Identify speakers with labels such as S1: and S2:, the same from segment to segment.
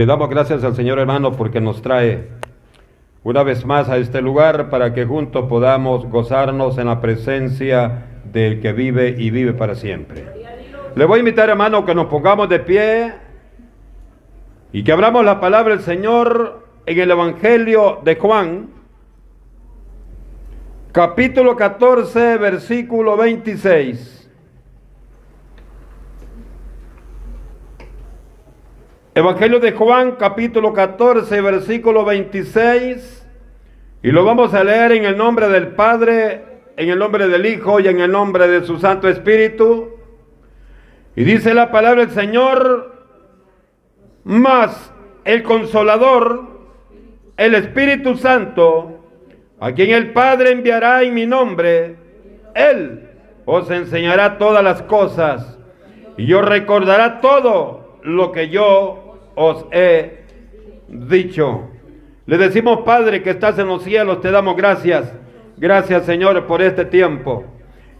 S1: Le damos gracias al Señor hermano porque nos trae una vez más a este lugar para que juntos podamos gozarnos en la presencia del que vive y vive para siempre. Le voy a invitar hermano que nos pongamos de pie y que abramos la palabra del Señor en el Evangelio de Juan, capítulo 14, versículo 26. Evangelio de Juan, capítulo 14, versículo 26. Y lo vamos a leer en el nombre del Padre, en el nombre del Hijo y en el nombre de su Santo Espíritu. Y dice la palabra del Señor, más el consolador, el Espíritu Santo, a quien el Padre enviará en mi nombre, Él os enseñará todas las cosas y os recordará todo lo que yo os he dicho. Le decimos, Padre, que estás en los cielos, te damos gracias. Gracias, Señor, por este tiempo.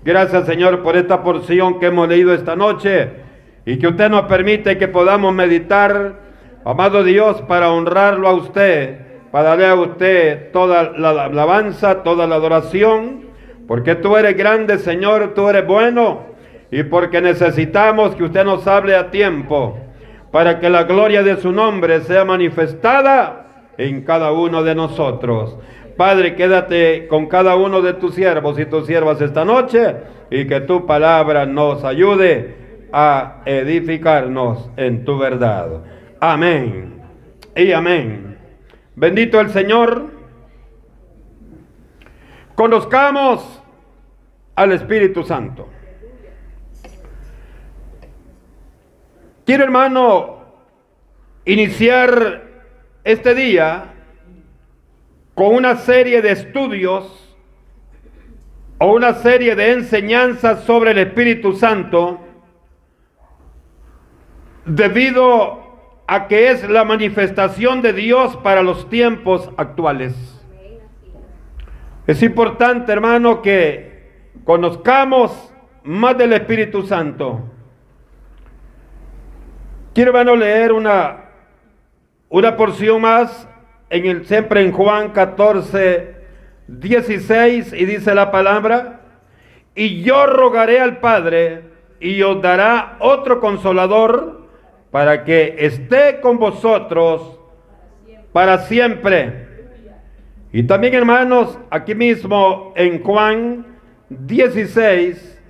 S1: Gracias, Señor, por esta porción que hemos leído esta noche y que usted nos permite que podamos meditar, amado Dios, para honrarlo a usted, para darle a usted toda la alabanza, toda la adoración, porque tú eres grande, Señor, tú eres bueno y porque necesitamos que usted nos hable a tiempo para que la gloria de su nombre sea manifestada en cada uno de nosotros. Padre, quédate con cada uno de tus siervos y tus siervas esta noche y que tu palabra nos ayude a edificarnos en tu verdad. Amén y amén. Bendito el Señor. Conozcamos al Espíritu Santo. Quiero, hermano, iniciar este día con una serie de estudios o una serie de enseñanzas sobre el Espíritu Santo debido a que es la manifestación de Dios para los tiempos actuales. Es importante, hermano, que conozcamos más del Espíritu Santo. Quiero, hermano, leer una, una porción más, en el, siempre en Juan 14, 16, y dice la palabra, y yo rogaré al Padre, y os dará otro consolador, para que esté con vosotros para siempre. Y también, hermanos, aquí mismo en Juan 16,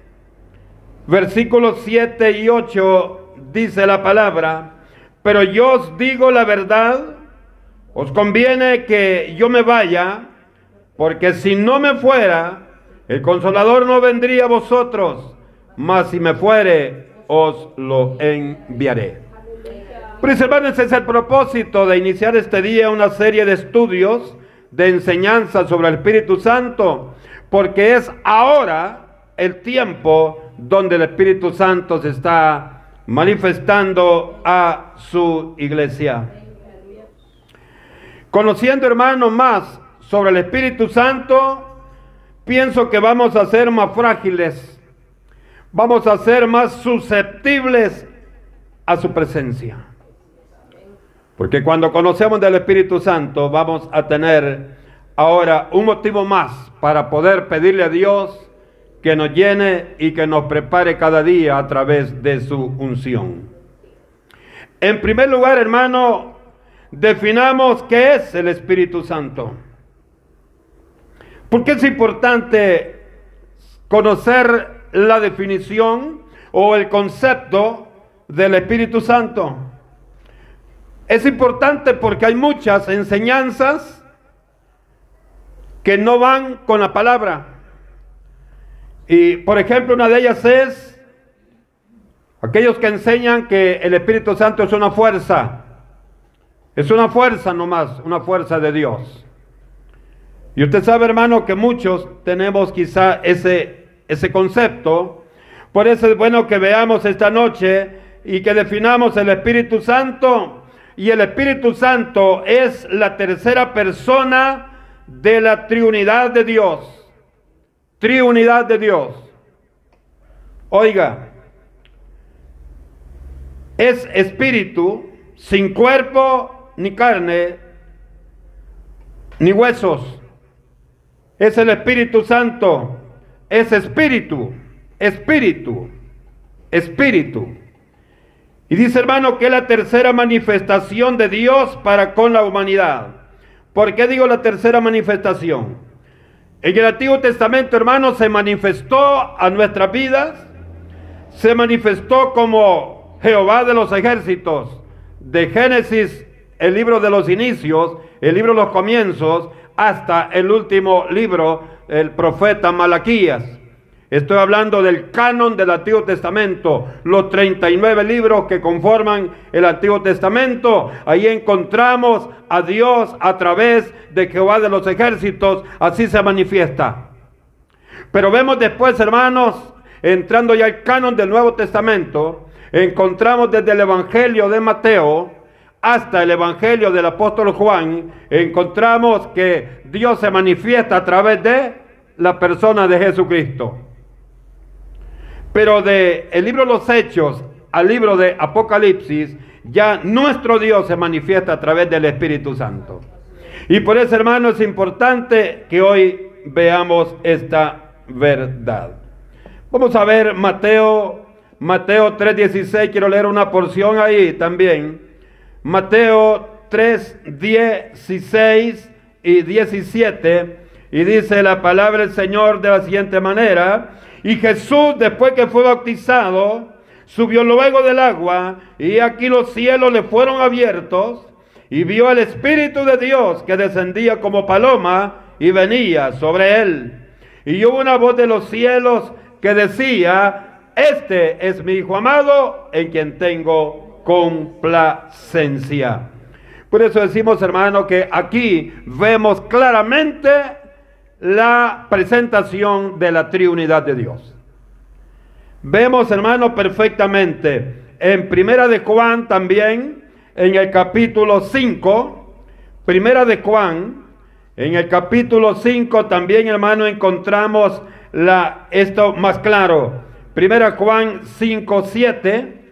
S1: versículos 7 y 8, dice la palabra, pero yo os digo la verdad, os conviene que yo me vaya, porque si no me fuera, el consolador no vendría a vosotros, mas si me fuere, os lo enviaré. Pues hermanos, es el propósito de iniciar este día una serie de estudios, de enseñanza sobre el Espíritu Santo, porque es ahora el tiempo donde el Espíritu Santo se está manifestando a su iglesia. Conociendo, hermanos, más sobre el Espíritu Santo, pienso que vamos a ser más frágiles, vamos a ser más susceptibles a su presencia. Porque cuando conocemos del Espíritu Santo, vamos a tener ahora un motivo más para poder pedirle a Dios que nos llene y que nos prepare cada día a través de su unción. En primer lugar, hermano, definamos qué es el Espíritu Santo. Porque es importante conocer la definición o el concepto del Espíritu Santo. Es importante porque hay muchas enseñanzas que no van con la palabra. Y por ejemplo, una de ellas es aquellos que enseñan que el Espíritu Santo es una fuerza. Es una fuerza nomás, una fuerza de Dios. Y usted sabe, hermano, que muchos tenemos quizá ese, ese concepto. Por eso es bueno que veamos esta noche y que definamos el Espíritu Santo. Y el Espíritu Santo es la tercera persona de la Trinidad de Dios. Triunidad de Dios. Oiga, es espíritu, sin cuerpo ni carne, ni huesos. Es el Espíritu Santo, es espíritu, espíritu, espíritu. Y dice hermano que es la tercera manifestación de Dios para con la humanidad. ¿Por qué digo la tercera manifestación? En el Antiguo Testamento, hermano, se manifestó a nuestras vidas, se manifestó como Jehová de los ejércitos, de Génesis, el libro de los inicios, el libro de los comienzos, hasta el último libro, el profeta Malaquías. Estoy hablando del canon del Antiguo Testamento, los 39 libros que conforman el Antiguo Testamento. Ahí encontramos a Dios a través de Jehová de los ejércitos, así se manifiesta. Pero vemos después, hermanos, entrando ya al canon del Nuevo Testamento, encontramos desde el Evangelio de Mateo hasta el Evangelio del apóstol Juan, encontramos que Dios se manifiesta a través de la persona de Jesucristo. Pero de el libro de los Hechos al libro de Apocalipsis, ya nuestro Dios se manifiesta a través del Espíritu Santo. Y por eso, hermano, es importante que hoy veamos esta verdad. Vamos a ver Mateo, Mateo 3:16, quiero leer una porción ahí también. Mateo 3, 16 y 17, y dice la palabra del Señor de la siguiente manera, y Jesús, después que fue bautizado, subió luego del agua y aquí los cielos le fueron abiertos y vio al Espíritu de Dios que descendía como paloma y venía sobre él. Y hubo una voz de los cielos que decía, este es mi Hijo amado en quien tengo complacencia. Por eso decimos, hermano, que aquí vemos claramente la presentación de la Trinidad de Dios. Vemos, hermano, perfectamente en Primera de Juan también, en el capítulo 5, Primera de Juan, en el capítulo 5 también, hermano, encontramos esto más claro. Primera Juan 5, 7,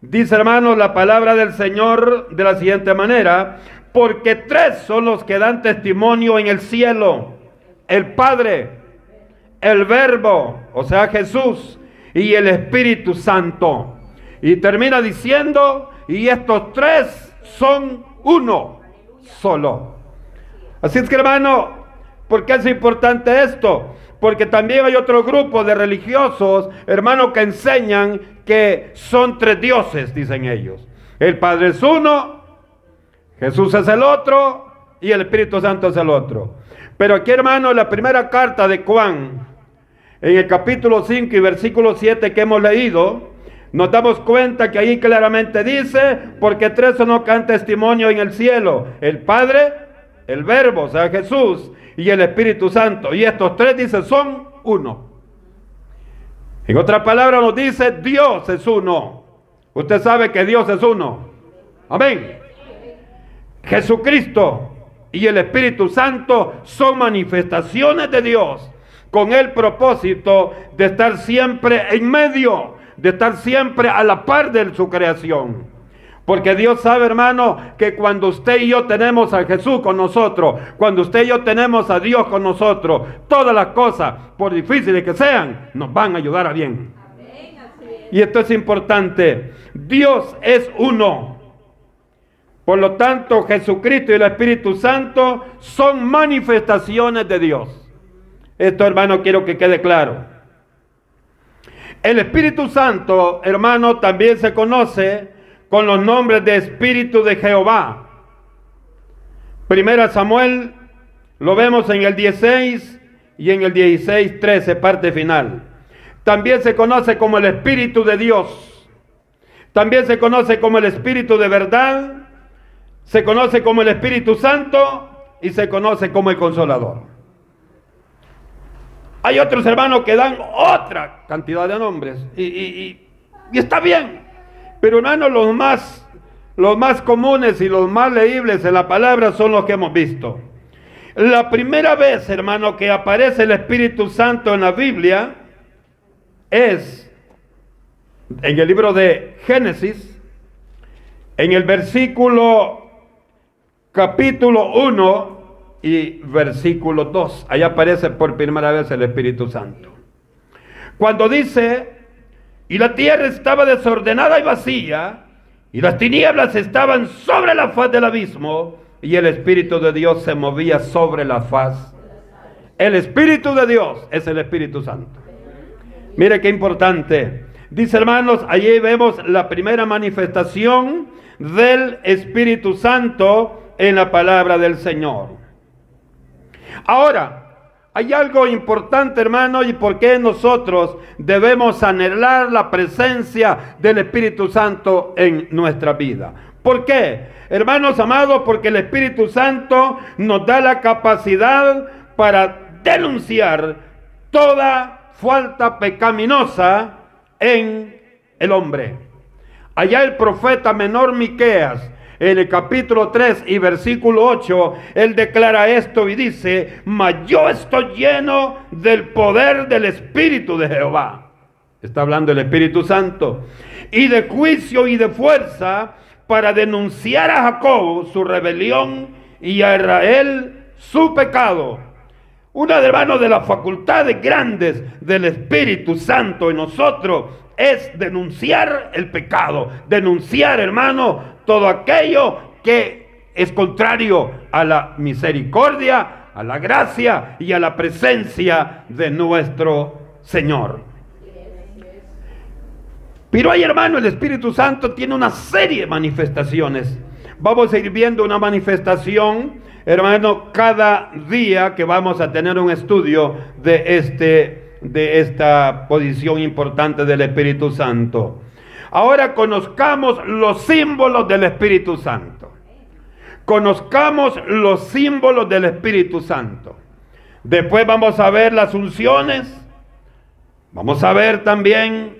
S1: dice, hermano, la palabra del Señor de la siguiente manera, porque tres son los que dan testimonio en el cielo el Padre, el Verbo, o sea Jesús, y el Espíritu Santo. Y termina diciendo, y estos tres son uno solo. Así es que hermano, ¿por qué es importante esto? Porque también hay otro grupo de religiosos, hermano, que enseñan que son tres dioses, dicen ellos. El Padre es uno, Jesús es el otro y el Espíritu Santo es el otro. Pero aquí, hermano, la primera carta de Juan, en el capítulo 5 y versículo 7 que hemos leído, nos damos cuenta que ahí claramente dice, porque tres los que dan testimonio en el cielo, el Padre, el Verbo, o sea, Jesús, y el Espíritu Santo. Y estos tres, dice, son uno. En otra palabra nos dice, Dios es uno. Usted sabe que Dios es uno. Amén. Jesucristo y el Espíritu Santo son manifestaciones de Dios con el propósito de estar siempre en medio, de estar siempre a la par de su creación. Porque Dios sabe, hermano, que cuando usted y yo tenemos a Jesús con nosotros, cuando usted y yo tenemos a Dios con nosotros, todas las cosas, por difíciles que sean, nos van a ayudar a bien. Y esto es importante. Dios es uno. Por lo tanto, Jesucristo y el Espíritu Santo son manifestaciones de Dios. Esto, hermano, quiero que quede claro. El Espíritu Santo, hermano, también se conoce con los nombres de Espíritu de Jehová. Primera Samuel, lo vemos en el 16 y en el 16, 13, parte final. También se conoce como el Espíritu de Dios. También se conoce como el Espíritu de verdad se conoce como el Espíritu Santo y se conoce como el Consolador. Hay otros hermanos que dan otra cantidad de nombres y, está bien, pero hermanos, los más, los más comunes y los más leíbles en la palabra son los que hemos visto. La primera vez, hermano, que aparece el Espíritu Santo en la Biblia es en el libro de Génesis, En el versículo capítulo 1 y versículo 2, ahí aparece por primera vez el Espíritu Santo. Cuando dice, y la tierra estaba desordenada y vacía, y las tinieblas estaban sobre la faz del abismo, y el Espíritu de Dios se movía sobre la faz. El Espíritu de Dios es el Espíritu Santo. Mire qué importante. Dice hermanos, allí vemos la primera manifestación del Espíritu Santo en la palabra del Señor. Ahora, hay algo importante, hermano, y por qué nosotros debemos anhelar la presencia del Espíritu Santo en nuestra vida. ¿Por qué? Hermanos amados, porque el Espíritu Santo nos da la capacidad para denunciar toda falta pecaminosa en el hombre. Allá el profeta menor Miqueas en el capítulo 3 y versículo 8, él declara esto y dice, mas yo estoy lleno del poder del Espíritu de Jehová. Está hablando el Espíritu Santo. Y de juicio y de fuerza para denunciar a Jacob su rebelión y a Israel su pecado. Una de hermanos de las facultades grandes del Espíritu Santo en nosotros es denunciar el pecado, denunciar, hermano, todo aquello que es contrario a la misericordia, a la gracia y a la presencia de nuestro Señor. Pero hay hermano, el Espíritu Santo tiene una serie de manifestaciones. Vamos a ir viendo una manifestación, hermano, cada día que vamos a tener un estudio de este de esta posición importante del Espíritu Santo. Ahora conozcamos los símbolos del Espíritu Santo. Conozcamos los símbolos del Espíritu Santo. Después vamos a ver las unciones. Vamos a ver también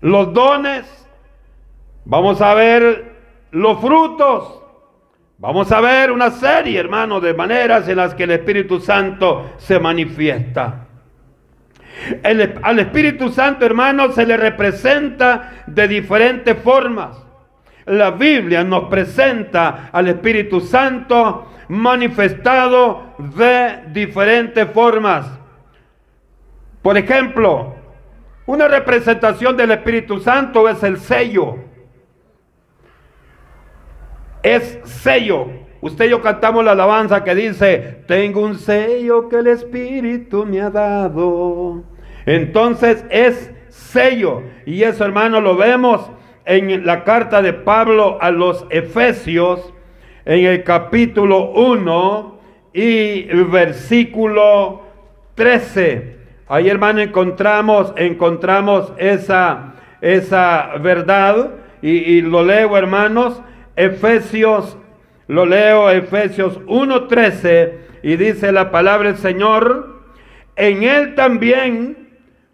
S1: los dones. Vamos a ver los frutos. Vamos a ver una serie, hermano, de maneras en las que el Espíritu Santo se manifiesta al Espíritu Santo, hermano, se le representa de diferentes formas. La Biblia nos presenta al Espíritu Santo manifestado de diferentes formas. Por ejemplo, una representación del Espíritu Santo es el sello. Es sello. Usted y yo cantamos la alabanza que dice, tengo un sello que el Espíritu me ha dado. Entonces es sello. Y eso, hermano, lo vemos en la carta de Pablo a los Efesios, en el capítulo 1 y versículo 13. Ahí, hermano, encontramos, encontramos esa, esa verdad. Y, y lo leo, hermanos, Efesios lo leo Efesios 1:13 y dice la palabra del Señor, en él también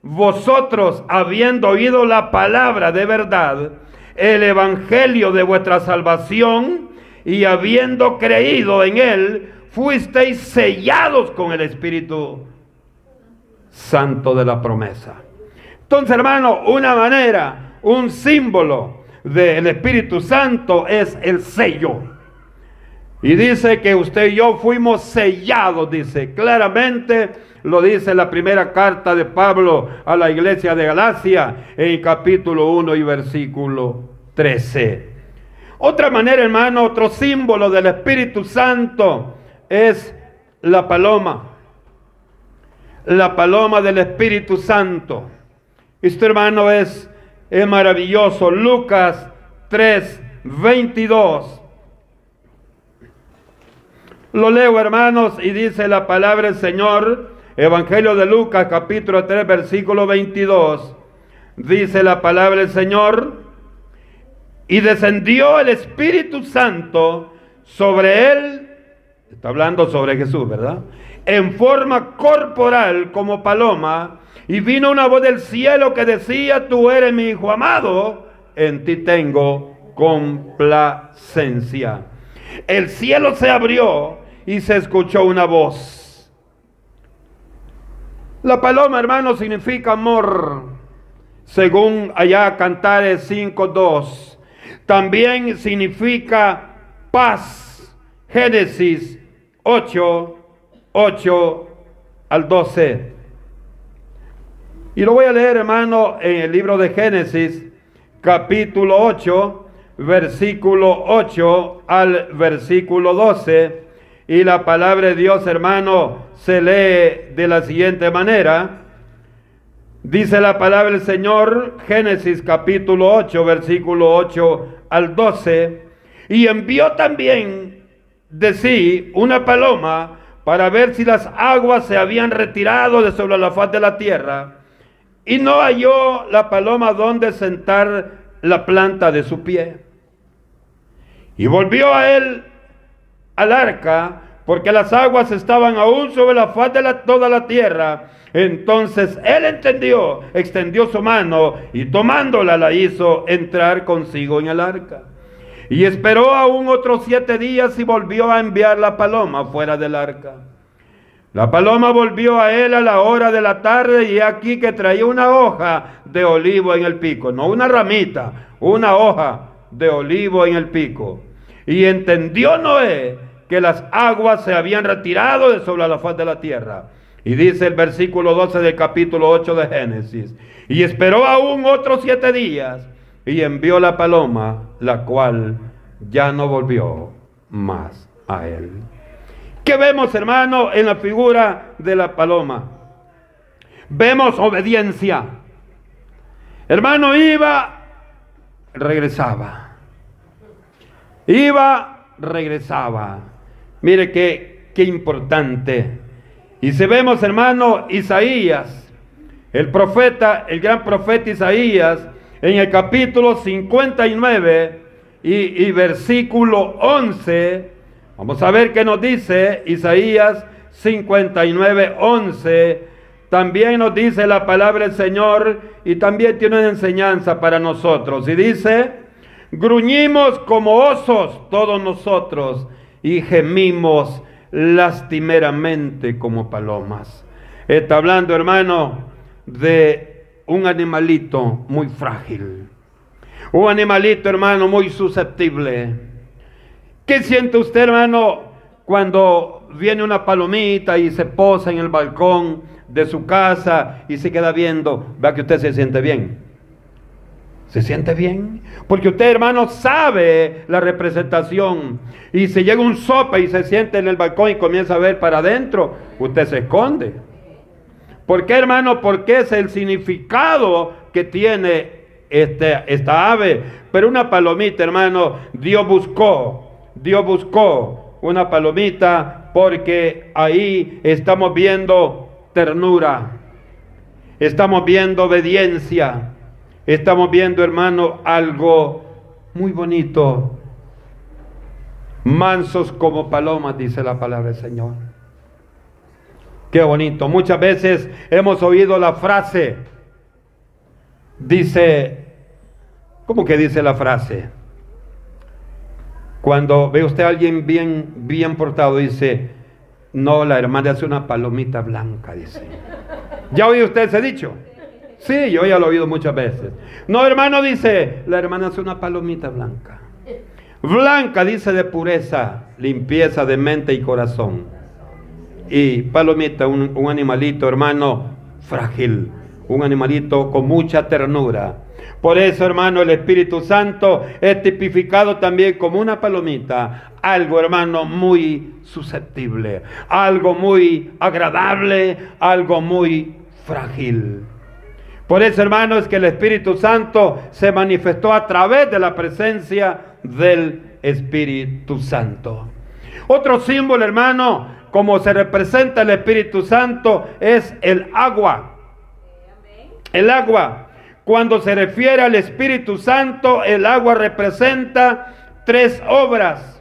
S1: vosotros habiendo oído la palabra de verdad, el evangelio de vuestra salvación y habiendo creído en él, fuisteis sellados con el Espíritu Santo de la promesa. Entonces, hermano, una manera, un símbolo del Espíritu Santo es el sello. Y dice que usted y yo fuimos sellados, dice claramente, lo dice la primera carta de Pablo a la iglesia de Galacia en capítulo 1 y versículo 13. Otra manera, hermano, otro símbolo del Espíritu Santo es la paloma. La paloma del Espíritu Santo. Esto, hermano, es, es maravilloso. Lucas 3, 22 lo leo, hermanos, y dice la palabra del Señor, Evangelio de Lucas, capítulo 3, versículo 22. Dice la palabra del Señor, y descendió el Espíritu Santo sobre él, está hablando sobre Jesús, ¿verdad? En forma corporal como paloma, y vino una voz del cielo que decía, tú eres mi hijo amado, en ti tengo complacencia. El cielo se abrió y se escuchó una voz. La paloma, hermano, significa amor. Según allá Cantares 5.2. también significa paz. Génesis 8, 8 al 12. Y lo voy a leer, hermano, en el libro de Génesis, capítulo 8, versículo 8 al versículo 12. Y la palabra de Dios, hermano, se lee de la siguiente manera. Dice la palabra del Señor, Génesis capítulo 8, versículo 8 al 12. Y envió también de sí una paloma para ver si las aguas se habían retirado de sobre la faz de la tierra. Y no halló la paloma donde sentar la planta de su pie. Y volvió a él al arca, porque las aguas estaban aún sobre la faz de toda la tierra. Entonces él entendió, extendió su mano y tomándola la hizo entrar consigo en el arca. Y esperó aún otros siete días y volvió a enviar la paloma fuera del arca. La paloma volvió a él a la hora de la tarde y aquí que traía una hoja de olivo en el pico, no una ramita, una hoja de olivo en el pico. Y entendió Noé que las aguas se habían retirado de sobre la faz de la tierra. Y dice el versículo 12 del capítulo 8 de Génesis. Y esperó aún otros siete días y envió la paloma, la cual ya no volvió más a él. ¿Qué vemos, hermano, en la figura de la paloma? Vemos obediencia. Hermano, iba, regresaba. Iba, regresaba. Mire qué, qué importante. Y si vemos, hermano, Isaías, el profeta, el gran profeta Isaías, en el capítulo 59 y, y versículo 11, vamos a ver qué nos dice Isaías 59, 11. También nos dice la palabra del Señor y también tiene una enseñanza para nosotros. Y dice, gruñimos como osos todos nosotros y gemimos lastimeramente como palomas. Está hablando, hermano, de un animalito muy frágil. Un animalito, hermano, muy susceptible. ¿Qué siente usted, hermano, cuando viene una palomita y se posa en el balcón de su casa y se queda viendo? Vea que usted se siente bien. ¿Se siente bien? Porque usted, hermano, sabe la representación. Y si llega un sopa y se siente en el balcón y comienza a ver para adentro, usted se esconde. ¿Por qué, hermano? Porque es el significado que tiene este, esta ave. Pero una palomita, hermano, Dios buscó, Dios buscó una palomita porque ahí estamos viendo ternura, estamos viendo obediencia, estamos viendo, hermano, algo muy bonito. Mansos como palomas, dice la palabra del Señor. Qué bonito. Muchas veces hemos oído la frase, dice, ¿cómo que dice la frase? Cuando ve usted a alguien bien, bien portado, dice, no, la hermana hace una palomita blanca, dice. ¿Ya oído usted ese dicho? Sí, yo ya lo he oído muchas veces. No, hermano, dice, la hermana hace una palomita blanca. Blanca, dice, de pureza, limpieza de mente y corazón y palomita, un, animalito, hermano, frágil, un animalito con mucha ternura. Por eso, hermano, el Espíritu Santo es tipificado también como una palomita, algo, hermano, muy susceptible, algo muy agradable, algo muy frágil. Por eso, hermano, es que el Espíritu Santo se manifestó a través de la presencia del Espíritu Santo. Otro símbolo, hermano, como se representa el Espíritu Santo, es el agua. El agua. Cuando se refiere al Espíritu Santo, el agua representa tres obras.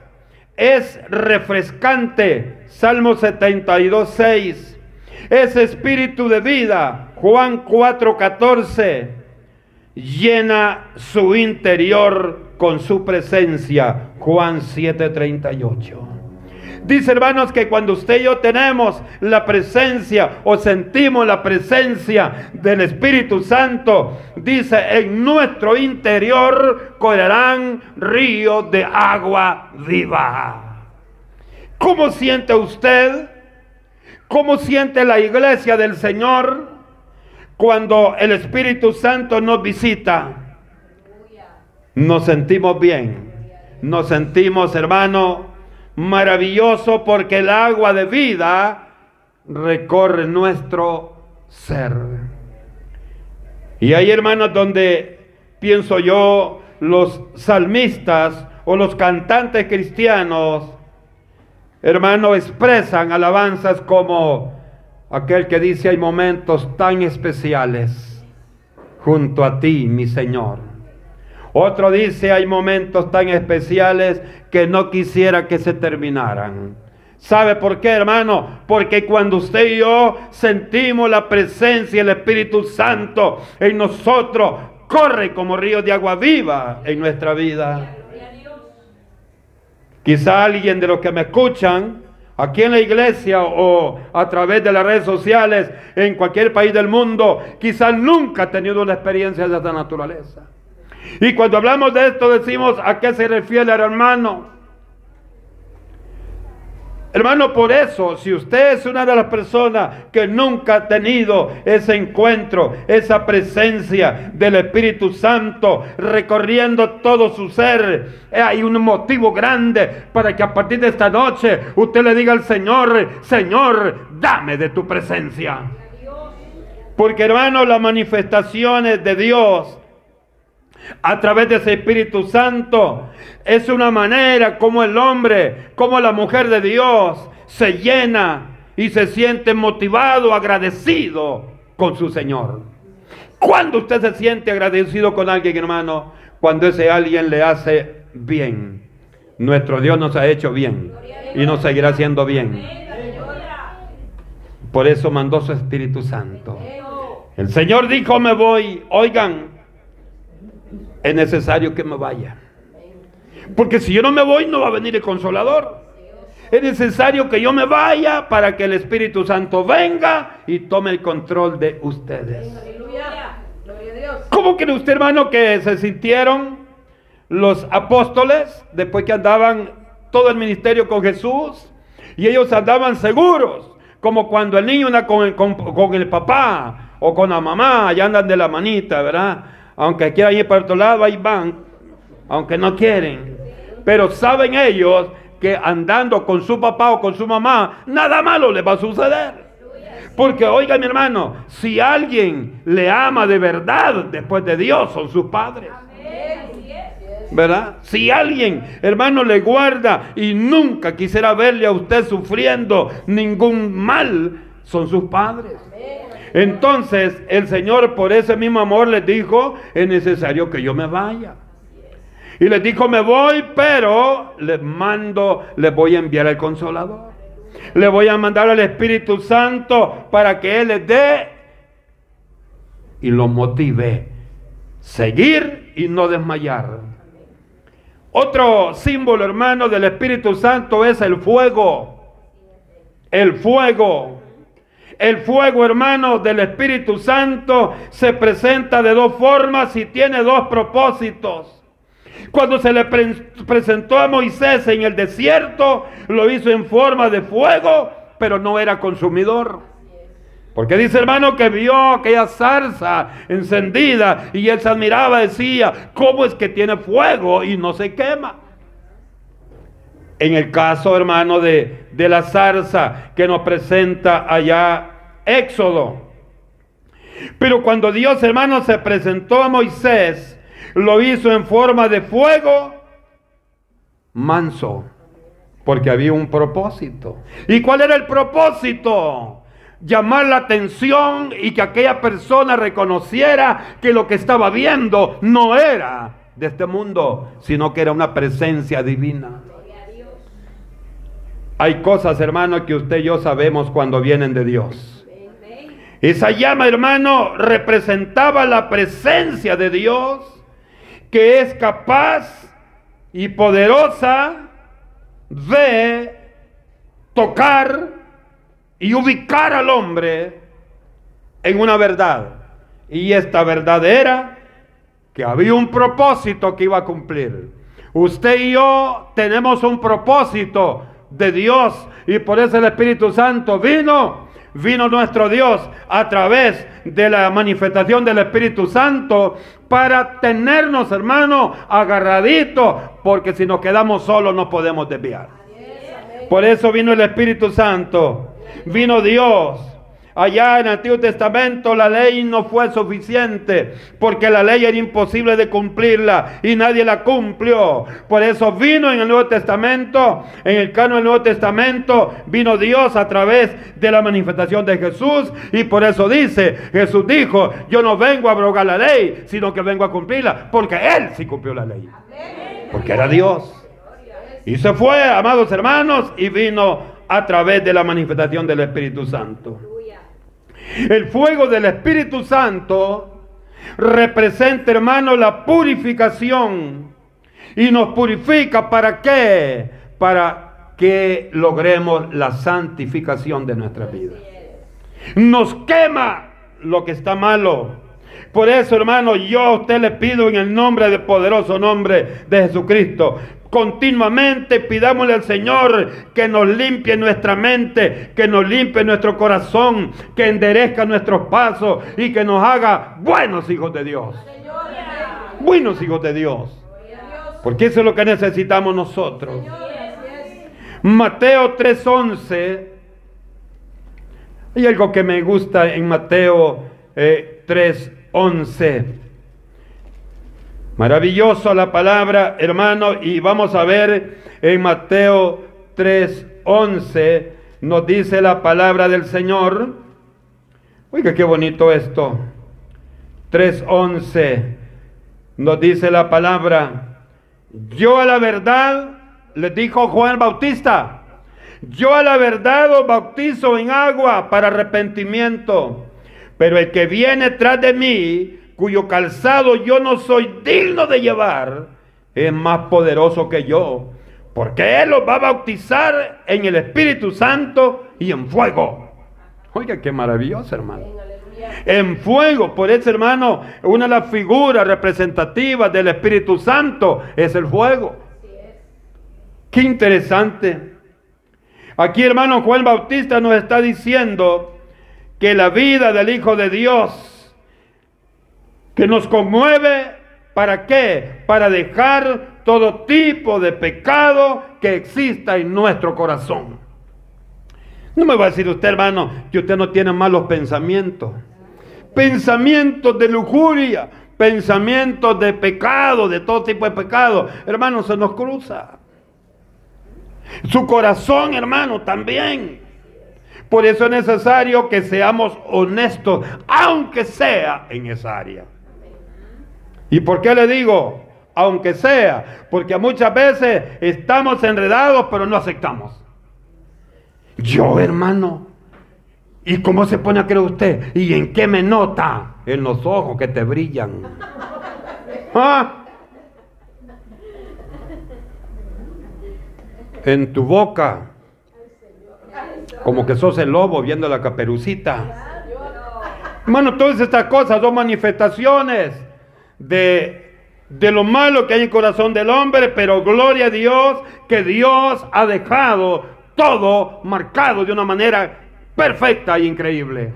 S1: Es refrescante, Salmo 72, 6. Es espíritu de vida, Juan 4, 14. Llena su interior con su presencia, Juan 7, 38. Dice hermanos que cuando usted y yo tenemos la presencia o sentimos la presencia del Espíritu Santo, dice en nuestro interior correrán ríos de agua viva. ¿Cómo siente usted? ¿Cómo siente la iglesia del Señor cuando el Espíritu Santo nos visita? Nos sentimos bien. Nos sentimos, hermano, maravilloso porque el agua de vida recorre nuestro ser. Y hay hermanos donde pienso yo, los salmistas o los cantantes cristianos, hermano, expresan alabanzas como aquel que dice hay momentos tan especiales junto a ti, mi Señor. Otro dice, hay momentos tan especiales que no quisiera que se terminaran. ¿Sabe por qué, hermano? Porque cuando usted y yo sentimos la presencia del Espíritu Santo en nosotros, corre como río de agua viva en nuestra vida. Quizá alguien de los que me escuchan aquí en la iglesia o a través de las redes sociales en cualquier país del mundo, quizá nunca ha tenido una experiencia de esta naturaleza. Y cuando hablamos de esto decimos a qué se refiere el hermano. Hermano, por eso, si usted es una de las personas que nunca ha tenido ese encuentro, esa presencia del Espíritu Santo recorriendo todo su ser, hay un motivo grande para que a partir de esta noche usted le diga al Señor, Señor, dame de tu presencia. Porque hermano, las manifestaciones de Dios a través de ese Espíritu Santo. Es una manera como el hombre, como la mujer de Dios se llena y se siente motivado, agradecido con su Señor. ¿Cuándo usted se siente agradecido con alguien, hermano? Cuando ese alguien le hace bien. Nuestro Dios nos ha hecho bien y nos seguirá haciendo bien. Por eso mandó su Espíritu Santo. El Señor dijo, me voy. Oigan, es necesario que me vaya. Porque si yo no me voy, no va a venir el consolador. Es necesario que yo me vaya para que el Espíritu Santo venga y tome el control de ustedes. ¿Cómo cree usted, hermano, que se sintieron los apóstoles después que andaban todo el ministerio con Jesús? Y ellos andaban seguros, como cuando el niño anda con el, con el papá o con la mamá, ya andan de la manita, ¿verdad? Aunque quieran ir para otro lado, ahí van, aunque no quieren. Pero saben ellos que andando con su papá o con su mamá, nada malo le va a suceder. Porque oiga mi hermano, si alguien le ama de verdad después de Dios, son sus padres. ¿Verdad? Si alguien, hermano, le guarda y nunca quisiera verle a usted sufriendo ningún mal, son sus padres. Entonces el Señor por ese mismo amor les dijo, es necesario que yo me vaya. Y les dijo, me voy, pero les mando, les voy a enviar al consolador. Le voy a mandar al Espíritu Santo para que Él les dé y los motive. Seguir y no desmayar. Otro símbolo, hermano, del Espíritu Santo es el fuego. El fuego. El fuego, hermano, del Espíritu Santo se presenta de dos formas y tiene dos propósitos. Cuando se le presentó a Moisés en el desierto, lo hizo en forma de fuego, pero no era consumidor. Porque dice hermano que vio aquella zarza encendida y él se admiraba, decía, ¿cómo es que tiene fuego y no se quema? En el caso, hermano, de, de la zarza que nos presenta allá Éxodo. Pero cuando Dios, hermano, se presentó a Moisés, lo hizo en forma de fuego manso, porque había un propósito. ¿Y cuál era el propósito? Llamar la atención y que aquella persona reconociera que lo que estaba viendo no era de este mundo, sino que era una presencia divina. Hay cosas, hermano, que usted y yo sabemos cuando vienen de Dios. Esa llama, hermano, representaba la presencia de Dios que es capaz y poderosa de tocar y ubicar al hombre en una verdad. Y esta verdad era que había un propósito que iba a cumplir. Usted y yo tenemos un propósito de Dios y por eso el Espíritu Santo vino, vino nuestro Dios a través de la manifestación del Espíritu Santo para tenernos, hermano, agarraditos, porque si nos quedamos solos no podemos desviar. Por eso vino el Espíritu Santo, vino Dios Allá en el Antiguo Testamento la ley no fue suficiente porque la ley era imposible de cumplirla y nadie la cumplió. Por eso vino en el Nuevo Testamento, en el canon del Nuevo Testamento, vino Dios a través de la manifestación de Jesús y por eso dice, Jesús dijo, yo no vengo a abrogar la ley, sino que vengo a cumplirla, porque Él sí cumplió la ley. Porque era Dios. Y se fue, amados hermanos, y vino a través de la manifestación del Espíritu Santo. El fuego del Espíritu Santo representa, hermano, la purificación. Y nos purifica para qué? Para que logremos la santificación de nuestra vida. Nos quema lo que está malo. Por eso, hermano, yo a usted le pido en el nombre del poderoso nombre de Jesucristo, Continuamente pidámosle al Señor que nos limpie nuestra mente, que nos limpie nuestro corazón, que enderezca nuestros pasos y que nos haga buenos hijos de Dios. Buenos hijos de Dios. Porque eso es lo que necesitamos nosotros. Mateo 3:11. Hay algo que me gusta en Mateo 3:11. Maravilloso la palabra, hermano, y vamos a ver en Mateo 3:11 nos dice la palabra del Señor. Oiga, qué bonito esto. 3:11 nos dice la palabra. Yo a la verdad, le dijo Juan Bautista, yo a la verdad os bautizo en agua para arrepentimiento, pero el que viene tras de mí, cuyo calzado yo no soy digno de llevar, es más poderoso que yo, porque Él los va a bautizar en el Espíritu Santo y en fuego. Oiga, qué maravilloso, hermano. En fuego, por eso, hermano, una de las figuras representativas del Espíritu Santo es el fuego. Qué interesante. Aquí, hermano, Juan Bautista nos está diciendo que la vida del Hijo de Dios que nos conmueve, ¿para qué? Para dejar todo tipo de pecado que exista en nuestro corazón. No me va a decir usted, hermano, que usted no tiene malos pensamientos. Pensamientos de lujuria, pensamientos de pecado, de todo tipo de pecado. Hermano, se nos cruza. Su corazón, hermano, también. Por eso es necesario que seamos honestos, aunque sea en esa área. ¿Y por qué le digo? Aunque sea, porque muchas veces estamos enredados pero no aceptamos. Yo, hermano, ¿y cómo se pone a creer usted? ¿Y en qué me nota? En los ojos que te brillan. ¿Ah? En tu boca. Como que sos el lobo viendo la caperucita. Hermano, todas estas cosas son manifestaciones de, de lo malo que hay en el corazón del hombre, pero gloria a Dios que Dios ha dejado todo marcado de una manera perfecta e increíble.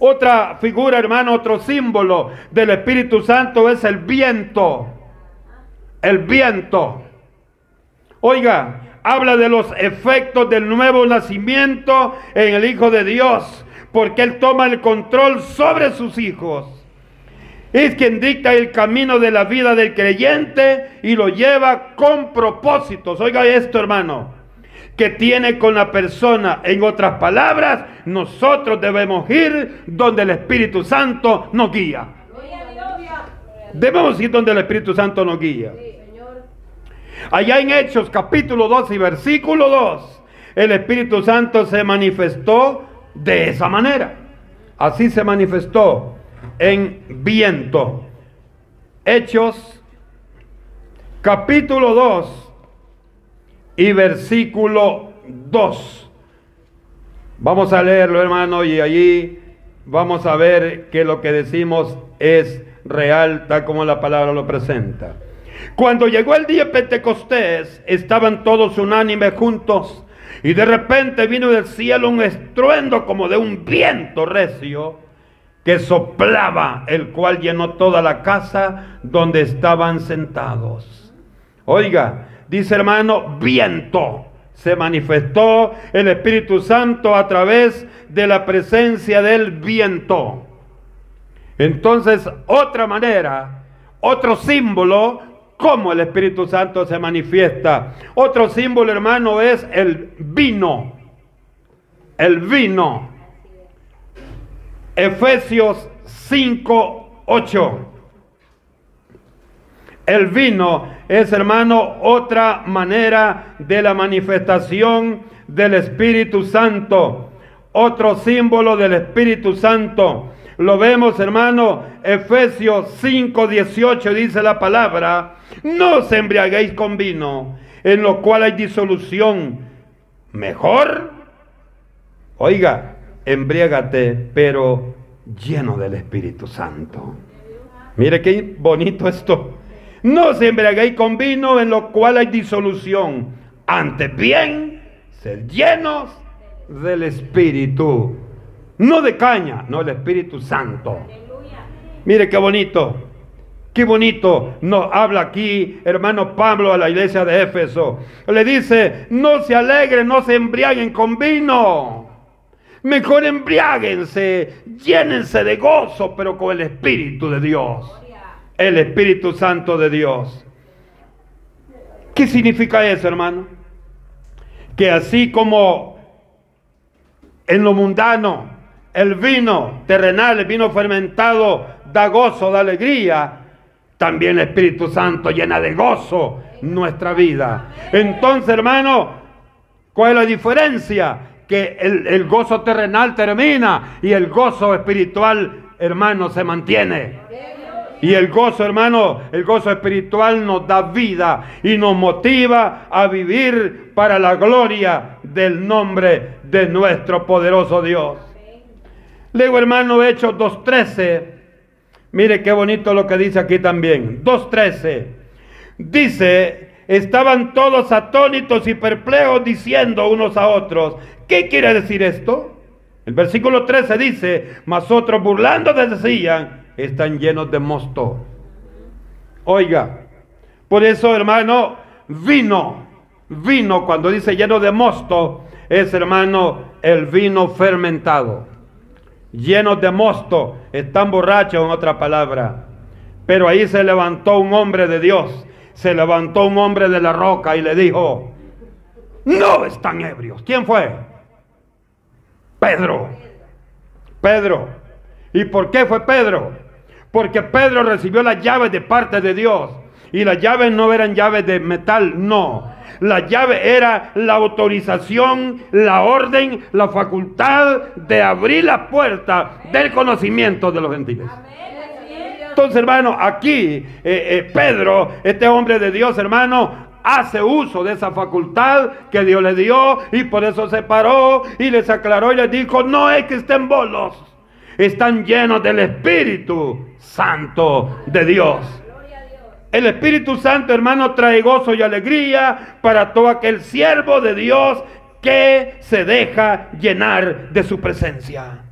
S1: Otra figura, hermano, otro símbolo del Espíritu Santo es el viento. El viento. Oiga, habla de los efectos del nuevo nacimiento en el Hijo de Dios, porque Él toma el control sobre sus hijos es quien dicta el camino de la vida del creyente y lo lleva con propósitos. Oiga esto, hermano, que tiene con la persona. En otras palabras, nosotros debemos ir donde el Espíritu Santo nos guía. Debemos ir donde el Espíritu Santo nos guía. Allá en Hechos capítulo 2 y versículo 2, el Espíritu Santo se manifestó de esa manera. Así se manifestó en viento. Hechos capítulo 2 y versículo 2. Vamos a leerlo, hermano, y allí vamos a ver que lo que decimos es real, tal como la palabra lo presenta. Cuando llegó el día de Pentecostés, estaban todos unánimes juntos, y de repente vino del cielo un estruendo como de un viento recio que soplaba, el cual llenó toda la casa donde estaban sentados. Oiga, dice hermano, viento se manifestó el Espíritu Santo a través de la presencia del viento. Entonces, otra manera, otro símbolo, cómo el Espíritu Santo se manifiesta. Otro símbolo, hermano, es el vino. El vino. Efesios 5, 8. El vino es, hermano, otra manera de la manifestación del Espíritu Santo. Otro símbolo del Espíritu Santo. Lo vemos, hermano, Efesios 5, 18 dice la palabra, no os embriaguéis con vino, en lo cual hay disolución. Mejor, oiga, embriágate, pero lleno del Espíritu Santo. Mire qué bonito esto. No se embriaguéis con vino en lo cual hay disolución. Antes bien, ser llenos del Espíritu. No de caña, no el Espíritu Santo. Mire qué bonito. Qué bonito nos habla aquí, hermano Pablo, a la iglesia de Éfeso. Le dice, no se alegren, no se embriaguen con vino. Mejor embriáguense, llénense de gozo, pero con el Espíritu de Dios el Espíritu Santo de Dios. ¿Qué significa eso, hermano? Que así como en lo mundano el vino terrenal, el vino fermentado da gozo, da alegría, también el Espíritu Santo llena de gozo nuestra vida. Entonces, hermano, ¿cuál es la diferencia? Que el, el gozo terrenal termina y el gozo espiritual, hermano, se mantiene. Y el gozo, hermano, el gozo espiritual nos da vida y nos motiva a vivir para la gloria del nombre de nuestro poderoso Dios. Luego, hermano, Hechos 2.13. Mire qué bonito lo que dice aquí también. 2.13. Dice, estaban todos atónitos y perplejos diciendo unos a otros, ¿qué quiere decir esto? El versículo 13 dice, mas otros burlando decían, están llenos de mosto. Oiga, por eso hermano, vino, vino cuando dice lleno de mosto, es hermano el vino fermentado. Lleno de mosto, están borrachos en otra palabra. Pero ahí se levantó un hombre de Dios, se levantó un hombre de la roca y le dijo, no están ebrios. ¿Quién fue? Pedro. Pedro. ¿Y por qué fue Pedro? Porque Pedro recibió las llaves de parte de Dios. Y las llaves no eran llaves de metal, no. La llave era la autorización, la orden, la facultad de abrir la puerta del conocimiento de los gentiles. Entonces, hermano, aquí eh, eh, Pedro, este hombre de Dios, hermano, hace uso de esa facultad que Dios le dio y por eso se paró y les aclaró y les dijo, no es que estén bolos están llenos del Espíritu Santo de Dios. El Espíritu Santo, hermano, trae gozo y alegría para todo aquel siervo de Dios que se deja llenar de su presencia.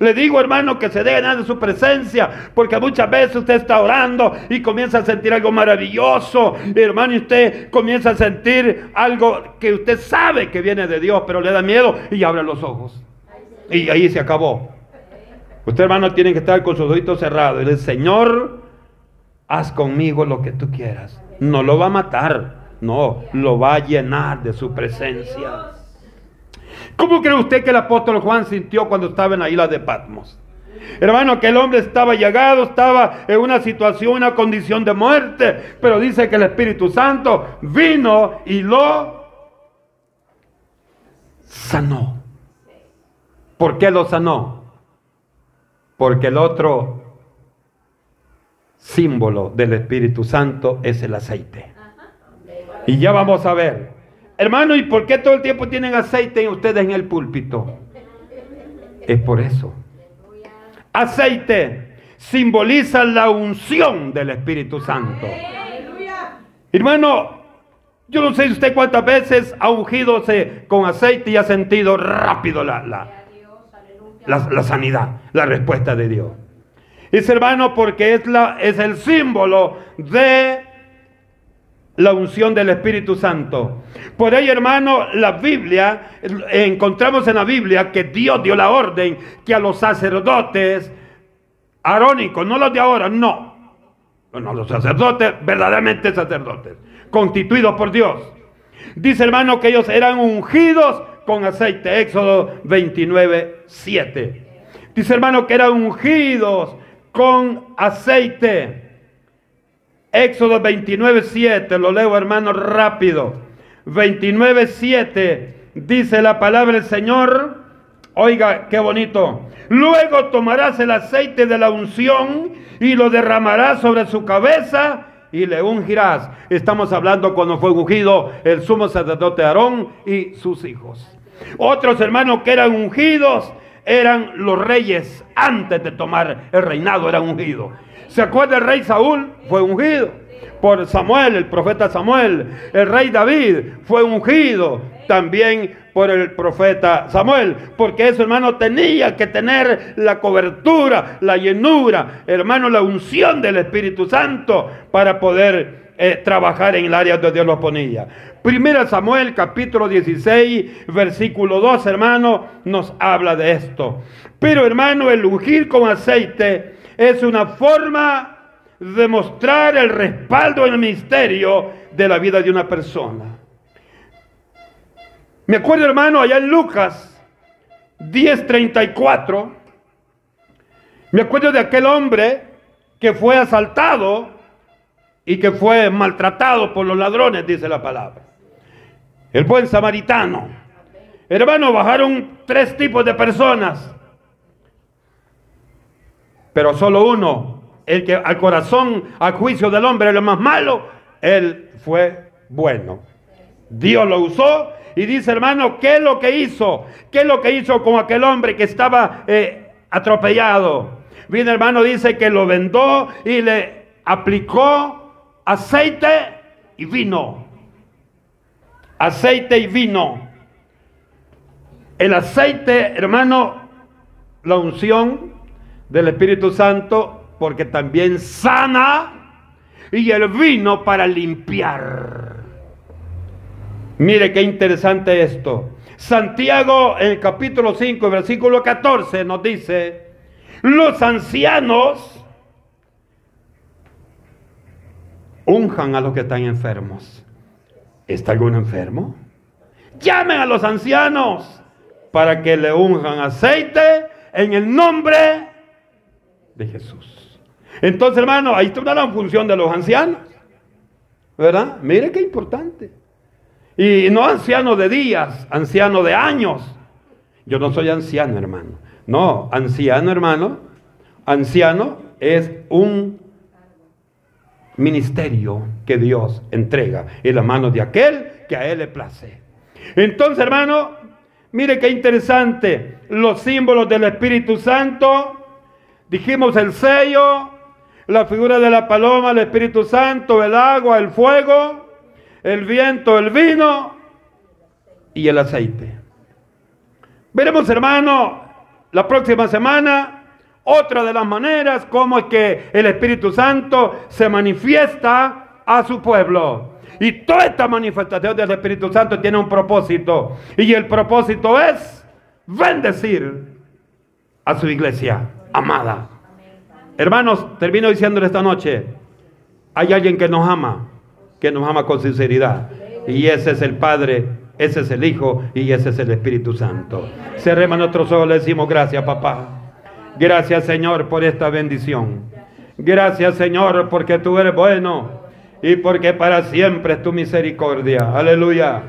S1: Le digo, hermano, que se llenar de su presencia, porque muchas veces usted está orando y comienza a sentir algo maravilloso, hermano, y usted comienza a sentir algo que usted sabe que viene de Dios, pero le da miedo y abre los ojos. Y ahí se acabó. Usted, hermano, tiene que estar con sus ojitos cerrados. Y el Señor, haz conmigo lo que tú quieras. No lo va a matar. No, lo va a llenar de su presencia. ¿Cómo cree usted que el apóstol Juan sintió cuando estaba en la isla de Patmos? Hermano, que el hombre estaba llegado, estaba en una situación, una condición de muerte, pero dice que el Espíritu Santo vino y lo sanó. ¿Por qué lo sanó? Porque el otro símbolo del Espíritu Santo es el aceite. Y ya vamos a ver. Hermano, ¿y por qué todo el tiempo tienen aceite ustedes en el púlpito? Es por eso. Aceite simboliza la unción del Espíritu Santo. Hermano, yo no sé usted cuántas veces ha ungido con aceite y ha sentido rápido la, la, sanidad, la respuesta de Dios. Es hermano porque es, la, es el símbolo de la unción del Espíritu Santo. Por ello, hermano, la Biblia, encontramos en la Biblia que Dios dio la orden que a los sacerdotes arónicos, no los de ahora, no. No, los sacerdotes, verdaderamente sacerdotes, constituidos por Dios. Dice hermano que ellos eran ungidos con aceite. Éxodo 29, 7. Dice hermano que eran ungidos con aceite. Éxodo 29, 7. Lo leo hermano rápido. 29, 7. Dice la palabra del Señor. Oiga, qué bonito. Luego tomarás el aceite de la unción y lo derramarás sobre su cabeza y le ungirás. Estamos hablando cuando fue ungido el sumo sacerdote Aarón y sus hijos. Otros hermanos que eran ungidos eran los reyes antes de tomar el reinado, eran ungidos. ¿Se acuerda el rey Saúl? Fue ungido por Samuel, el profeta Samuel. El rey David fue ungido también por el profeta Samuel, porque eso, hermano, tenía que tener la cobertura, la llenura, hermano, la unción del Espíritu Santo para poder eh, trabajar en el área donde Dios los ponía. Primera Samuel capítulo 16, versículo 2, hermano, nos habla de esto. Pero, hermano, el ungir con aceite es una forma de mostrar el respaldo en el misterio de la vida de una persona. Me acuerdo, hermano, allá en Lucas 10:34, me acuerdo de aquel hombre que fue asaltado y que fue maltratado por los ladrones, dice la palabra. El buen samaritano. Hermano, bajaron tres tipos de personas, pero solo uno, el que al corazón, al juicio del hombre, lo más malo, él fue bueno. Dios lo usó y dice, hermano, ¿qué es lo que hizo? ¿Qué es lo que hizo con aquel hombre que estaba eh, atropellado? Bien, hermano, dice que lo vendó y le aplicó aceite y vino. Aceite y vino. El aceite, hermano, la unción del Espíritu Santo, porque también sana, y el vino para limpiar. Mire qué interesante esto. Santiago en el capítulo 5, versículo 14 nos dice, los ancianos unjan a los que están enfermos. ¿Está algún enfermo? Llamen a los ancianos para que le unjan aceite en el nombre de Jesús. Entonces, hermano, ahí está una función de los ancianos. ¿Verdad? Mire qué importante. Y no anciano de días, anciano de años. Yo no soy anciano, hermano. No, anciano, hermano. Anciano es un ministerio que Dios entrega en las manos de aquel que a él le place. Entonces, hermano, mire qué interesante. Los símbolos del Espíritu Santo. Dijimos el sello, la figura de la paloma, el Espíritu Santo, el agua, el fuego el viento, el vino y el aceite. Veremos, hermano, la próxima semana otra de las maneras como es que el Espíritu Santo se manifiesta a su pueblo. Y toda esta manifestación del Espíritu Santo tiene un propósito. Y el propósito es bendecir a su iglesia amada. Hermanos, termino diciéndole esta noche, hay alguien que nos ama que nos ama con sinceridad. Y ese es el Padre, ese es el Hijo y ese es el Espíritu Santo. Cerremos nuestros ojos, le decimos gracias, papá. Gracias, Señor, por esta bendición. Gracias, Señor, porque tú eres bueno y porque para siempre es tu misericordia. Aleluya.